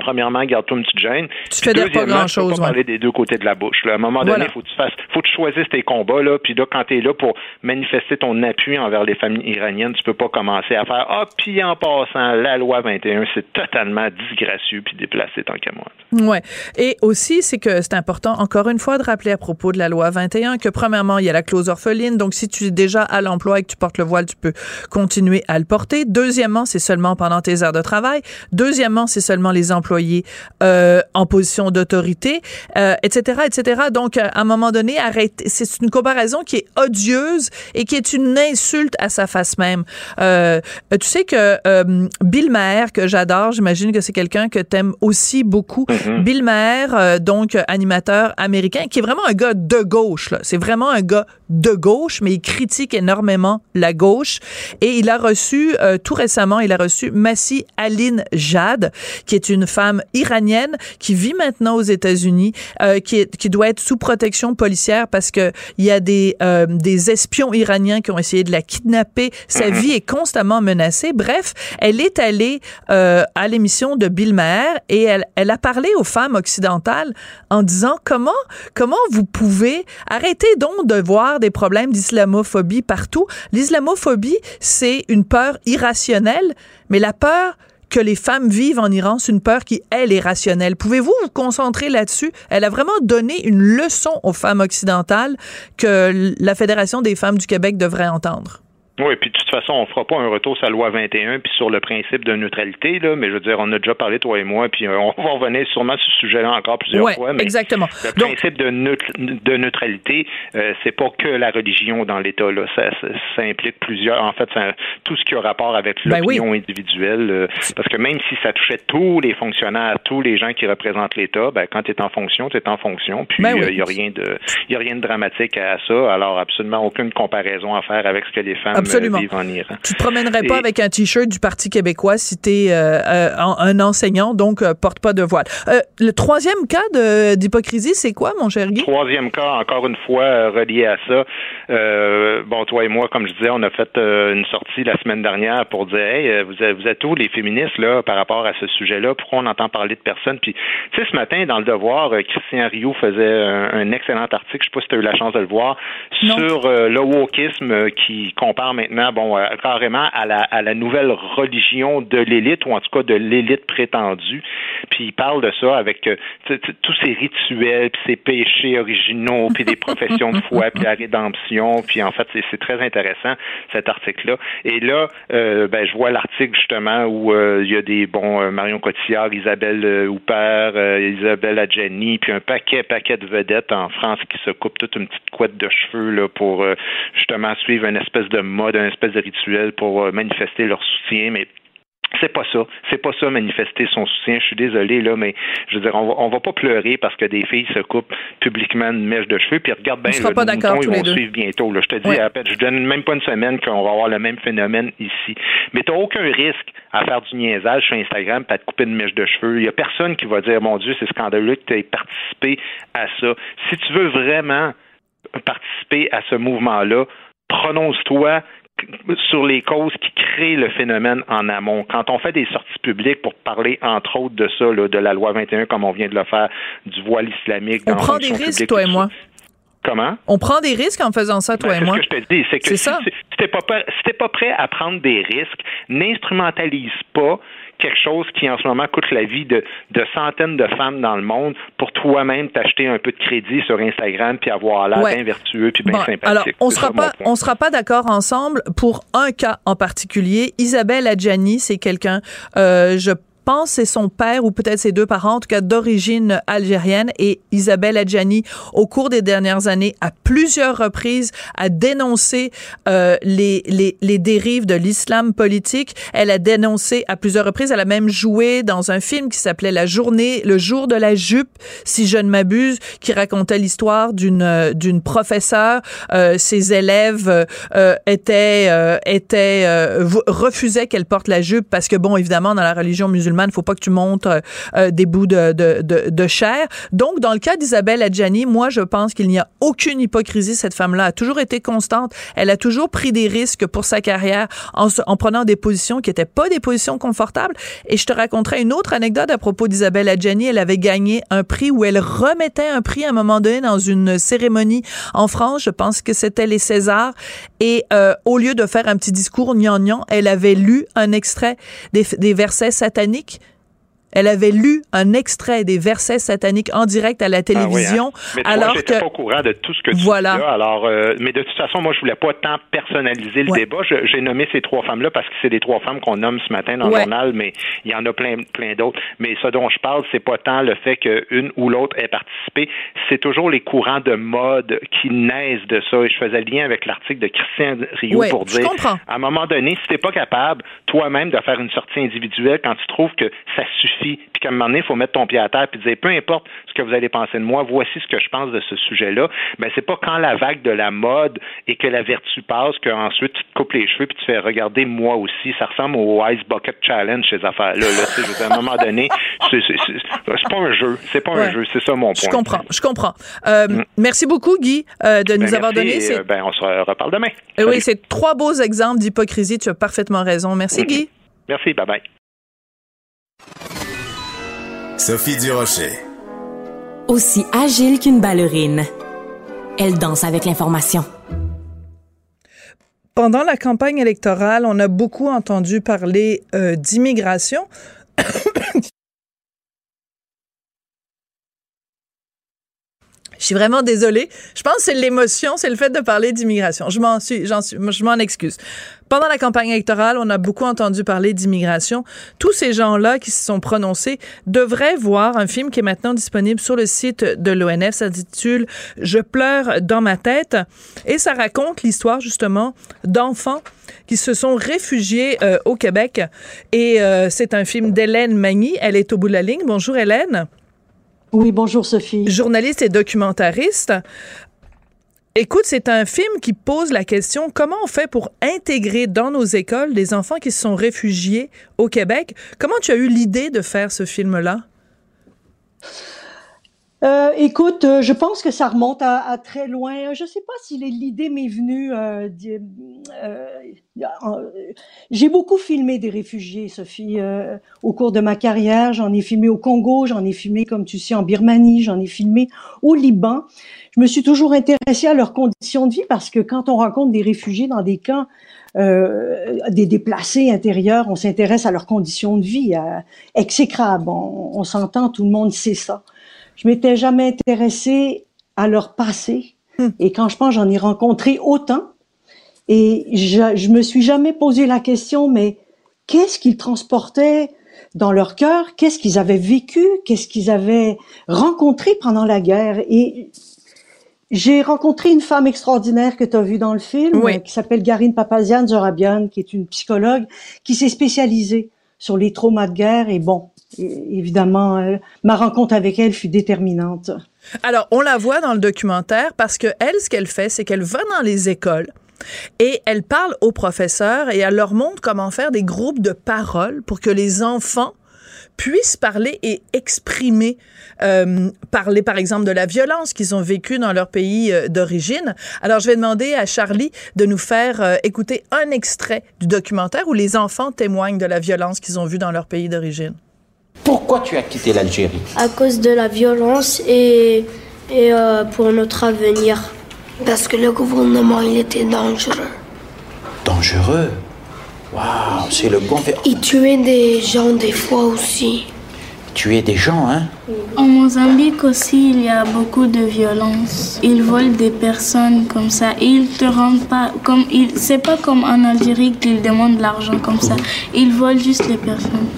Premièrement, garde-toi une petite gêne. Tu fais pas grand-chose. Tu pas parler des deux côtés de la bouche. À un moment donné, il faut que tu fasses, faut que tu choisisses tes combats. Là, puis là, quand tu es là pour manifester ton appui envers les familles iraniennes, tu peux pas commencer à faire Ah, puis en passant, la loi 21, c'est totalement disgracieux puis déplacé tant qu'à moi. Ouais. Et aussi, c'est que c'est important, encore une fois, de rappeler à propos de la loi 21 que, premièrement, il y a la clause orpheline. Donc, si tu es déjà à l'emploi et que tu portes le voile, tu peux continuer à le porter. Deuxièmement, c'est seulement pendant tes heures de travail. Deuxièmement, c'est seulement les employés euh, en position d'autorité, euh, etc., etc. Donc, à un moment donné, arrêtez. C'est une comparaison qui est odieuse et qui est une insulte à sa face même. Euh, tu sais que Bill Maher, que j'adore, j'imagine que c'est quelqu'un que t'aimes aussi beaucoup. Mm-hmm. Bill Maher, donc animateur américain, qui est vraiment un gars de gauche. C'est vraiment un gars de gauche, mais il critique énormément la gauche. Et il a reçu, tout récemment, il a reçu Massi Aline Jad, qui est une femme iranienne qui vit maintenant aux États-Unis, euh, qui, qui doit être sous protection policière parce que il y a des, euh, des espions iraniens qui ont essayé de la kidnapper. Sa mhm. vie est constamment menacée. Bref, elle est allée euh, à l'émission de Bill Maher et elle, elle a parlé aux femmes occidentales en disant comment, comment vous pouvez arrêter donc de voir des problèmes d'islamophobie partout. L'islamophobie, c'est une peur irrationnelle, mais la peur que les femmes vivent en Iran, c'est une peur qui, elle, est rationnelle. Pouvez-vous vous concentrer là-dessus? Elle a vraiment donné une leçon aux femmes occidentales que la Fédération des femmes du Québec devrait entendre. Oui, puis de toute façon, on fera pas un retour sur la loi 21 puis sur le principe de neutralité, là, mais je veux dire, on a déjà parlé, toi et moi, puis euh, on va revenir sûrement sur ce sujet-là encore plusieurs fois. Mais exactement. Le principe de, de neutralité, euh, c'est pas que la religion dans l'État, là. Ça, ça, implique plusieurs, en fait, tout ce qui a rapport avec ben l'opinion individuelle, euh, parce que même si ça touchait tous les fonctionnaires, tous les gens qui représentent l'État, ben, quand tu es en fonction, tu es en fonction, puis il ben n'y a rien de, y a rien de dramatique à ça, alors absolument aucune comparaison à faire avec ce que les femmes Absolument. Tu te promènerais pas avec un t-shirt du Parti québécois si tu es euh, euh, un enseignant, donc euh, porte pas de voile. le troisième cas d'hypocrisie, c'est quoi, mon cher Guy? Troisième cas, encore une fois, relié à ça. bon, toi et moi, comme je disais, on a fait une sortie la semaine dernière pour dire, hey, vous êtes, vous êtes où les féministes là par rapport à ce sujet-là? Pourquoi on entend parler de personne? Puis, tu sais, ce matin, dans le Devoir, Christian Rio faisait un, excellent article, je sais pas si tu as eu la chance de le voir, sur le wokisme qui compare maintenant, bon, euh, carrément à la, à la nouvelle religion de l'élite, ou en tout cas de l'élite prétendue. Puis il parle de ça avec euh, tous ces rituels, puis ces péchés originaux, puis des professions de foi, puis la rédemption. Puis en fait, c'est très intéressant, cet article-là. Et là, euh, ben, je vois l'article justement où il y a des, bon, Marion Cotillard, Isabelle Houpert, Isabelle Adjani, puis un paquet, paquet de vedettes en France qui se coupent toute une petite couette de cheveux là, pour justement suivre une espèce de mode, un espèce de rituel pour euh, manifester leur soutien, mais c'est pas ça. C'est pas ça manifester son soutien. Je suis désolé là, mais je veux dire, on va, on va pas pleurer parce que des filles se coupent publiquement une mèche de cheveux. Puis regarde bien, le pas d'accord ils vont suivre bientôt. Là. Je te dis, ouais. je donne même pas une semaine qu'on va avoir le même phénomène ici. Mais t'as aucun risque à faire du niaisage sur Instagram, pas te couper une mèche de cheveux. Il y a personne qui va dire, mon Dieu, c'est scandaleux que tu aies participé à ça. Si tu veux vraiment participer à ce mouvement-là, prononce-toi sur les causes qui créent le phénomène en amont. Quand on fait des sorties publiques pour parler, entre autres, de ça, là, de la loi 21, comme on vient de le faire, du voile islamique. On prend des risques, toi et moi. Comment? On prend des risques en faisant ça, toi ben, et moi. C'est ce que je te dis, c'est que si tu n'es pas, si pas prêt à prendre des risques, n'instrumentalise pas quelque chose qui en ce moment coûte la vie de, de centaines de femmes dans le monde pour toi-même t'acheter un peu de crédit sur Instagram puis avoir l'air bien vertueux puis bien sympathique. Alors, on sera pas on sera pas d'accord ensemble pour un cas en particulier. Isabelle Adjani, c'est quelqu'un euh, je pense c'est son père ou peut-être ses deux parents, en tout cas d'origine algérienne. Et Isabelle Adjani, au cours des dernières années, à plusieurs reprises, a dénoncé euh, les, les, les dérives de l'islam politique. Elle a dénoncé à plusieurs reprises. Elle a même joué dans un film qui s'appelait La journée, le jour de la jupe, si je ne m'abuse, qui racontait l'histoire d'une euh, d'une professeure. Euh, ses élèves euh, étaient euh, étaient euh, refusaient qu'elle porte la jupe parce que bon, évidemment, dans la religion musulmane il ne faut pas que tu montres euh, des bouts de, de, de, chair. Donc, dans le cas d'Isabelle Adjani, moi, je pense qu'il n'y a aucune hypocrisie. Cette femme-là a toujours été constante. Elle a toujours pris des risques pour sa carrière en, en prenant des positions qui n'étaient pas des positions confortables. Et je te raconterai une autre anecdote à propos d'Isabelle Adjani. Elle avait gagné un prix où elle remettait un prix à un moment donné dans une cérémonie en France. Je pense que c'était les Césars. Et euh, au lieu de faire un petit discours gnangnan, elle avait lu un extrait des versets sataniques like elle avait lu un extrait des versets sataniques en direct à la télévision. Ah oui, hein? mais alors que pas au courant de tout ce que tu voilà. dis là. Alors, euh, mais de toute façon, moi, je voulais pas tant personnaliser le Ouais. débat. J'ai nommé ces trois femmes-là parce que c'est les trois femmes qu'on nomme ce matin dans Ouais. le journal, mais il y en a plein, plein d'autres. Mais ce dont je parle, c'est pas tant le fait qu'une ou l'autre ait participé, c'est toujours les courants de mode qui naissent de ça. Et je faisais le lien avec l'article de Christian Rio Ouais, pour dire, à un moment donné, si t'es pas capable toi-même de faire une sortie individuelle quand tu trouves que ça suffit, puis qu'à un moment donné, il faut mettre ton pied à terre puis dire peu importe ce que vous allez penser de moi, voici ce que je pense de ce sujet-là. Ben c'est pas quand la vague de la mode et que la vertu passe qu'ensuite tu te coupes les cheveux puis tu fais regarder moi aussi. Ça ressemble au Ice Bucket Challenge ces affaires-là. Là, je veux dire, à un moment donné, [LAUGHS] c'est pas un jeu, c'est pas Ouais. un jeu, c'est ça mon point. je comprends, je comprends. Euh, Merci beaucoup, Guy, euh, de nous Ben, avoir merci, donné ces... euh, ben on se reparle demain. Eh oui, c'est trois beaux exemples d'hypocrisie. Tu as parfaitement raison. Merci, Guy. Merci, bye bye. Sophie Durocher. Aussi agile qu'une ballerine. Elle danse avec l'information. Pendant la campagne électorale, on a beaucoup entendu parler euh, d'immigration. [COUGHS] Je suis vraiment désolée. Je pense que c'est l'émotion, c'est le fait de parler d'immigration. Je m'en suis, j'en suis, je m'en excuse. Pendant la campagne électorale, on a beaucoup entendu parler d'immigration. Tous ces gens-là qui se sont prononcés devraient voir un film qui est maintenant disponible sur le site de l'ONF. Ça s'intitule Je pleure dans ma tête et ça raconte l'histoire justement d'enfants qui se sont réfugiés euh, au Québec. Et euh, c'est un film d'Hélène Magny. Elle est au bout de la ligne. Bonjour Hélène Oui, bonjour Sophie. journaliste et documentariste. Écoute, c'est un film qui pose la question comment on fait pour intégrer dans nos écoles des enfants qui se sont réfugiés au Québec? Comment tu as eu l'idée de faire ce film-là? Euh, écoute, euh, je pense que ça remonte à, à très loin. Je ne sais pas si l'idée m'est venue. euh, euh, en- J'ai beaucoup filmé des réfugiés, Sophie, euh, au cours de ma carrière. J'en ai filmé au Congo, j'en ai filmé, comme tu sais, en Birmanie, j'en ai filmé au Liban. Je me suis toujours intéressée à leurs conditions de vie parce que quand on rencontre des réfugiés dans des camps, euh, des déplacés intérieurs, on s'intéresse à leurs conditions de vie, à, exécrables. On s'entend, tout le monde sait ça. Je m'étais jamais intéressée à leur passé. Et quand je pense, j'en ai rencontré autant. Et je, je me suis jamais posé la question, mais qu'est-ce qu'ils transportaient dans leur cœur? Qu'est-ce qu'ils avaient vécu? Qu'est-ce qu'ils avaient rencontré pendant la guerre? Et j'ai rencontré une femme extraordinaire que tu as vue dans le film, Oui. qui s'appelle Garine Papazian Zorabian, qui est une psychologue qui s'est spécialisée sur les traumas de guerre. Et bon, évidemment, euh, ma rencontre avec elle fut déterminante. Alors, on la voit dans le documentaire parce que elle, ce qu'elle fait, c'est qu'elle va dans les écoles. Et elle parle aux professeurs et elle leur montre comment faire des groupes de parole pour que les enfants puissent parler et exprimer, euh, parler par exemple de la violence qu'ils ont vécue dans leur pays euh, d'origine. Alors je vais demander à Charlie de nous faire écouter un extrait du documentaire où les enfants témoignent de la violence qu'ils ont vue dans leur pays d'origine. Pourquoi tu as quitté l'Algérie À cause de la violence et, et pour notre avenir. Parce que le gouvernement, il était dangereux. Dangereux Waouh, c'est le bon. Il tuait des gens des fois aussi. Tuer des gens, hein En Mozambique aussi, il y a beaucoup de violence. Ils volent des personnes comme ça. Et ils te rendent pas comme ils. C'est pas comme en Algérie qu'ils demandent de l'argent comme ça. Ils volent juste les personnes.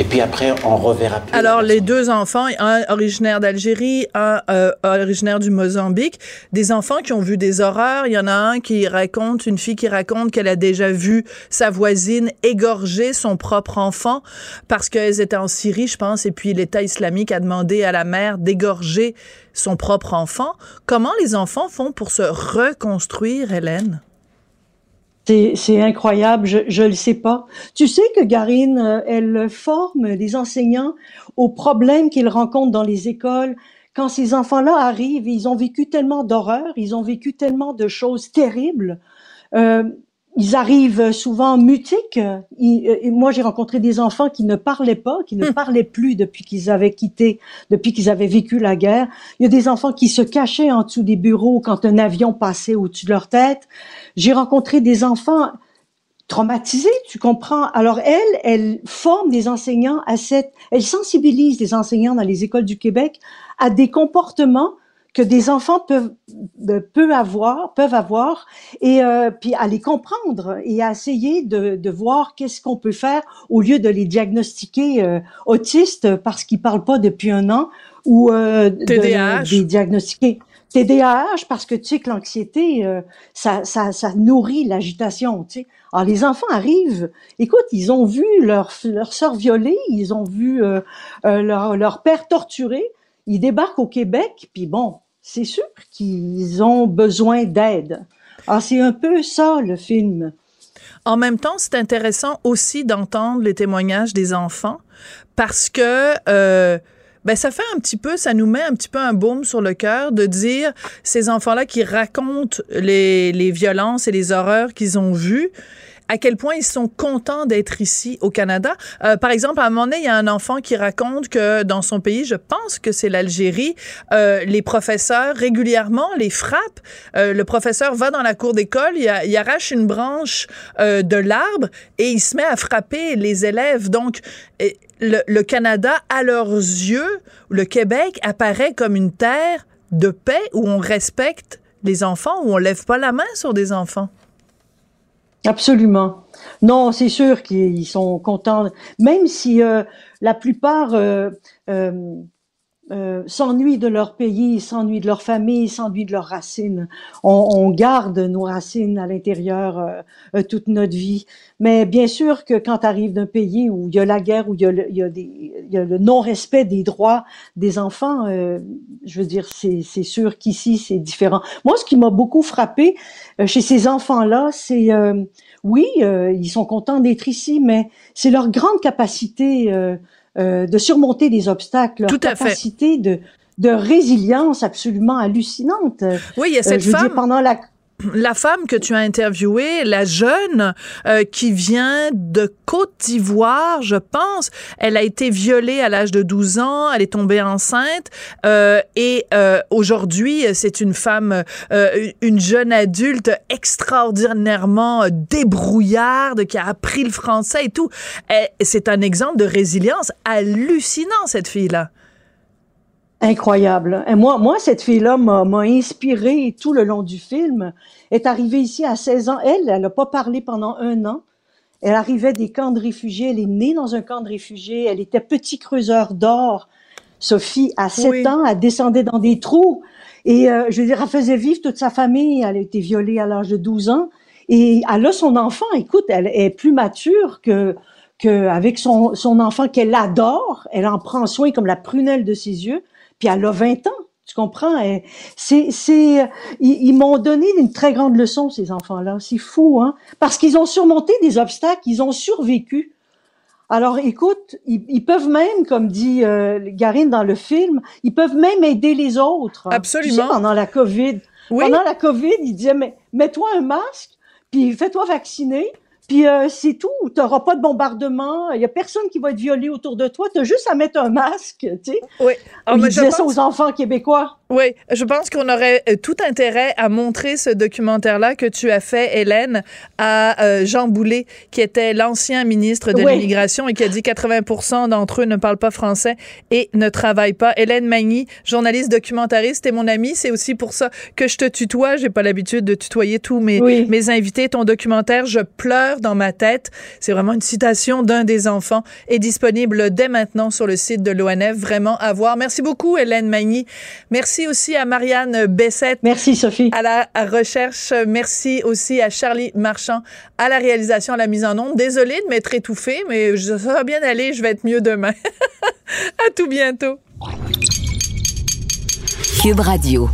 Et puis après, on reverra plus. Alors, les deux enfants, un originaire d'Algérie, un euh, originaire du Mozambique, des enfants qui ont vu des horreurs. Il y en a un qui raconte, une fille qui raconte qu'elle a déjà vu sa voisine égorger son propre enfant parce qu'elles étaient en Syrie, je pense, et puis l'État islamique a demandé à la mère d'égorger son propre enfant. Comment les enfants font pour se reconstruire, Hélène? C'est incroyable, je ne le sais pas. Tu sais que Garine, euh, elle forme les enseignants aux problèmes qu'ils rencontrent dans les écoles. Quand ces enfants-là arrivent, ils ont vécu tellement d'horreurs, ils ont vécu tellement de choses terribles. Euh, ils arrivent souvent mutiques. et moi, j'ai rencontré des enfants qui ne parlaient pas, qui ne hum. parlaient plus depuis qu'ils avaient quitté, depuis qu'ils avaient vécu la guerre. Il y a des enfants qui se cachaient en dessous des bureaux quand un avion passait au-dessus de leur tête. J'ai rencontré des enfants traumatisés, tu comprends? Alors elle, elle forme des enseignants à cette, elle sensibilise les enseignants dans les écoles du Québec à des comportements que des enfants peuvent euh, peuvent avoir, peuvent avoir, et euh, puis à les comprendre et à essayer de, de voir qu'est-ce qu'on peut faire au lieu de les diagnostiquer euh, autistes parce qu'ils parlent pas depuis un an ou euh, de, les diagnostiquer TDAH parce que tu sais que l'anxiété ça, ça, ça nourrit l'agitation, tu sais. Alors les enfants arrivent, écoute, ils ont vu leur leur sœur violée, ils ont vu leur leur père torturé, ils débarquent au Québec, puis bon, c'est sûr qu'ils ont besoin d'aide. Alors, c'est un peu ça, le film. En même temps, c'est intéressant aussi d'entendre les témoignages des enfants parce que euh, ben ça fait un petit peu, ça nous met un petit peu un baume sur le cœur de dire ces enfants-là qui racontent les, les violences et les horreurs qu'ils ont vues à quel point ils sont contents d'être ici au Canada. Euh, par exemple, à un moment donné, il y a un enfant qui raconte que dans son pays, je pense que c'est l'Algérie, euh, les professeurs régulièrement les frappent. Euh, le professeur va dans la cour d'école, il, arrache une branche euh, de l'arbre et il se met à frapper les élèves. Donc, le, le Canada, à leurs yeux, le Québec apparaît comme une terre de paix où on respecte les enfants, où on lève pas la main sur des enfants. Absolument. Non, c'est sûr qu'ils sont contents, même si euh, la plupart euh, euh, euh, s'ennuient de leur pays, s'ennuient de leur famille, s'ennuient de leurs racines. On, on, garde nos racines à l'intérieur euh, euh, toute notre vie. Mais bien sûr que quand tu arrives d'un pays où il y a la guerre, où il y a le, non-respect des droits des enfants, euh, je veux dire, c'est, c'est sûr qu'ici, c'est différent. Moi, ce qui m'a beaucoup frappé chez ces enfants-là, c'est, oui, ils sont contents d'être ici, mais c'est leur grande capacité euh, de surmonter des obstacles, leur capacité de de résilience absolument hallucinante. Oui, il y a cette euh, femme. pendant la la femme que tu as interviewée, la jeune euh, qui vient de Côte d'Ivoire, je pense, elle a été violée à l'âge de 12 ans, elle est tombée enceinte euh, et euh, aujourd'hui, c'est une femme, euh, une jeune adulte extraordinairement débrouillarde qui a appris le français et tout. C'est un exemple de résilience hallucinant, cette fille-là. Incroyable. Et moi, moi, cette fille-là m'a inspiré tout le long du film. Elle est arrivée ici à 16 ans. Elle, elle n'a pas parlé pendant un an. Elle arrivait des camps de réfugiés. Elle est née dans un camp de réfugiés. Elle était petit creuseur d'or. Sophie, à 7 ans, elle descendait dans des trous. Et euh, je veux dire, elle faisait vivre toute sa famille. Elle a été violée à l'âge de 12 ans. Et elle a son enfant. Écoute, elle est plus mature que que avec son, son enfant qu'elle adore, elle en prend soin comme la prunelle de ses yeux, puis elle a 20 ans. Tu comprends? C'est, c'est, ils, m'ont donné une très grande leçon, ces enfants-là. C'est fou, hein? Parce qu'ils ont surmonté des obstacles, ils ont survécu. Alors, écoute, ils, peuvent même, comme dit euh, Garine dans le film, ils peuvent même aider les autres. Absolument. pendant la COVID. Oui. Pendant la COVID, ils disaient, mais mets-toi un masque, puis fais-toi vacciner, puis euh, c'est tout. Tu n'auras pas de bombardement. Il y a personne qui va être violé autour de toi. Tu as juste à mettre un masque, tu sais. Oui. Ah, je ça aux enfants québécois. Oui, je pense qu'on aurait euh, tout intérêt à montrer ce documentaire-là que tu as fait, Hélène, à euh, Jean Boulet, qui était l'ancien ministre de l'immigration et qui a dit 80% d'entre eux ne parlent pas français et ne travaillent pas. Hélène Magny, journaliste documentariste et mon amie, c'est aussi pour ça que je te tutoie. J'ai pas l'habitude de tutoyer tous mes, mes invités. Ton documentaire, Je pleure dans ma tête, c'est vraiment une citation d'un des enfants, est disponible dès maintenant sur le site de l'ONF. Vraiment à voir. Merci beaucoup, Hélène Magny. Merci Merci aussi à Marianne Bessette. Merci, Sophie. À la recherche. Merci aussi à Charlie Marchand à la réalisation, à la mise en onde. Désolée de m'être étouffée, mais ça va bien aller. Je vais être mieux demain. [LAUGHS] à tout bientôt. Cube Radio.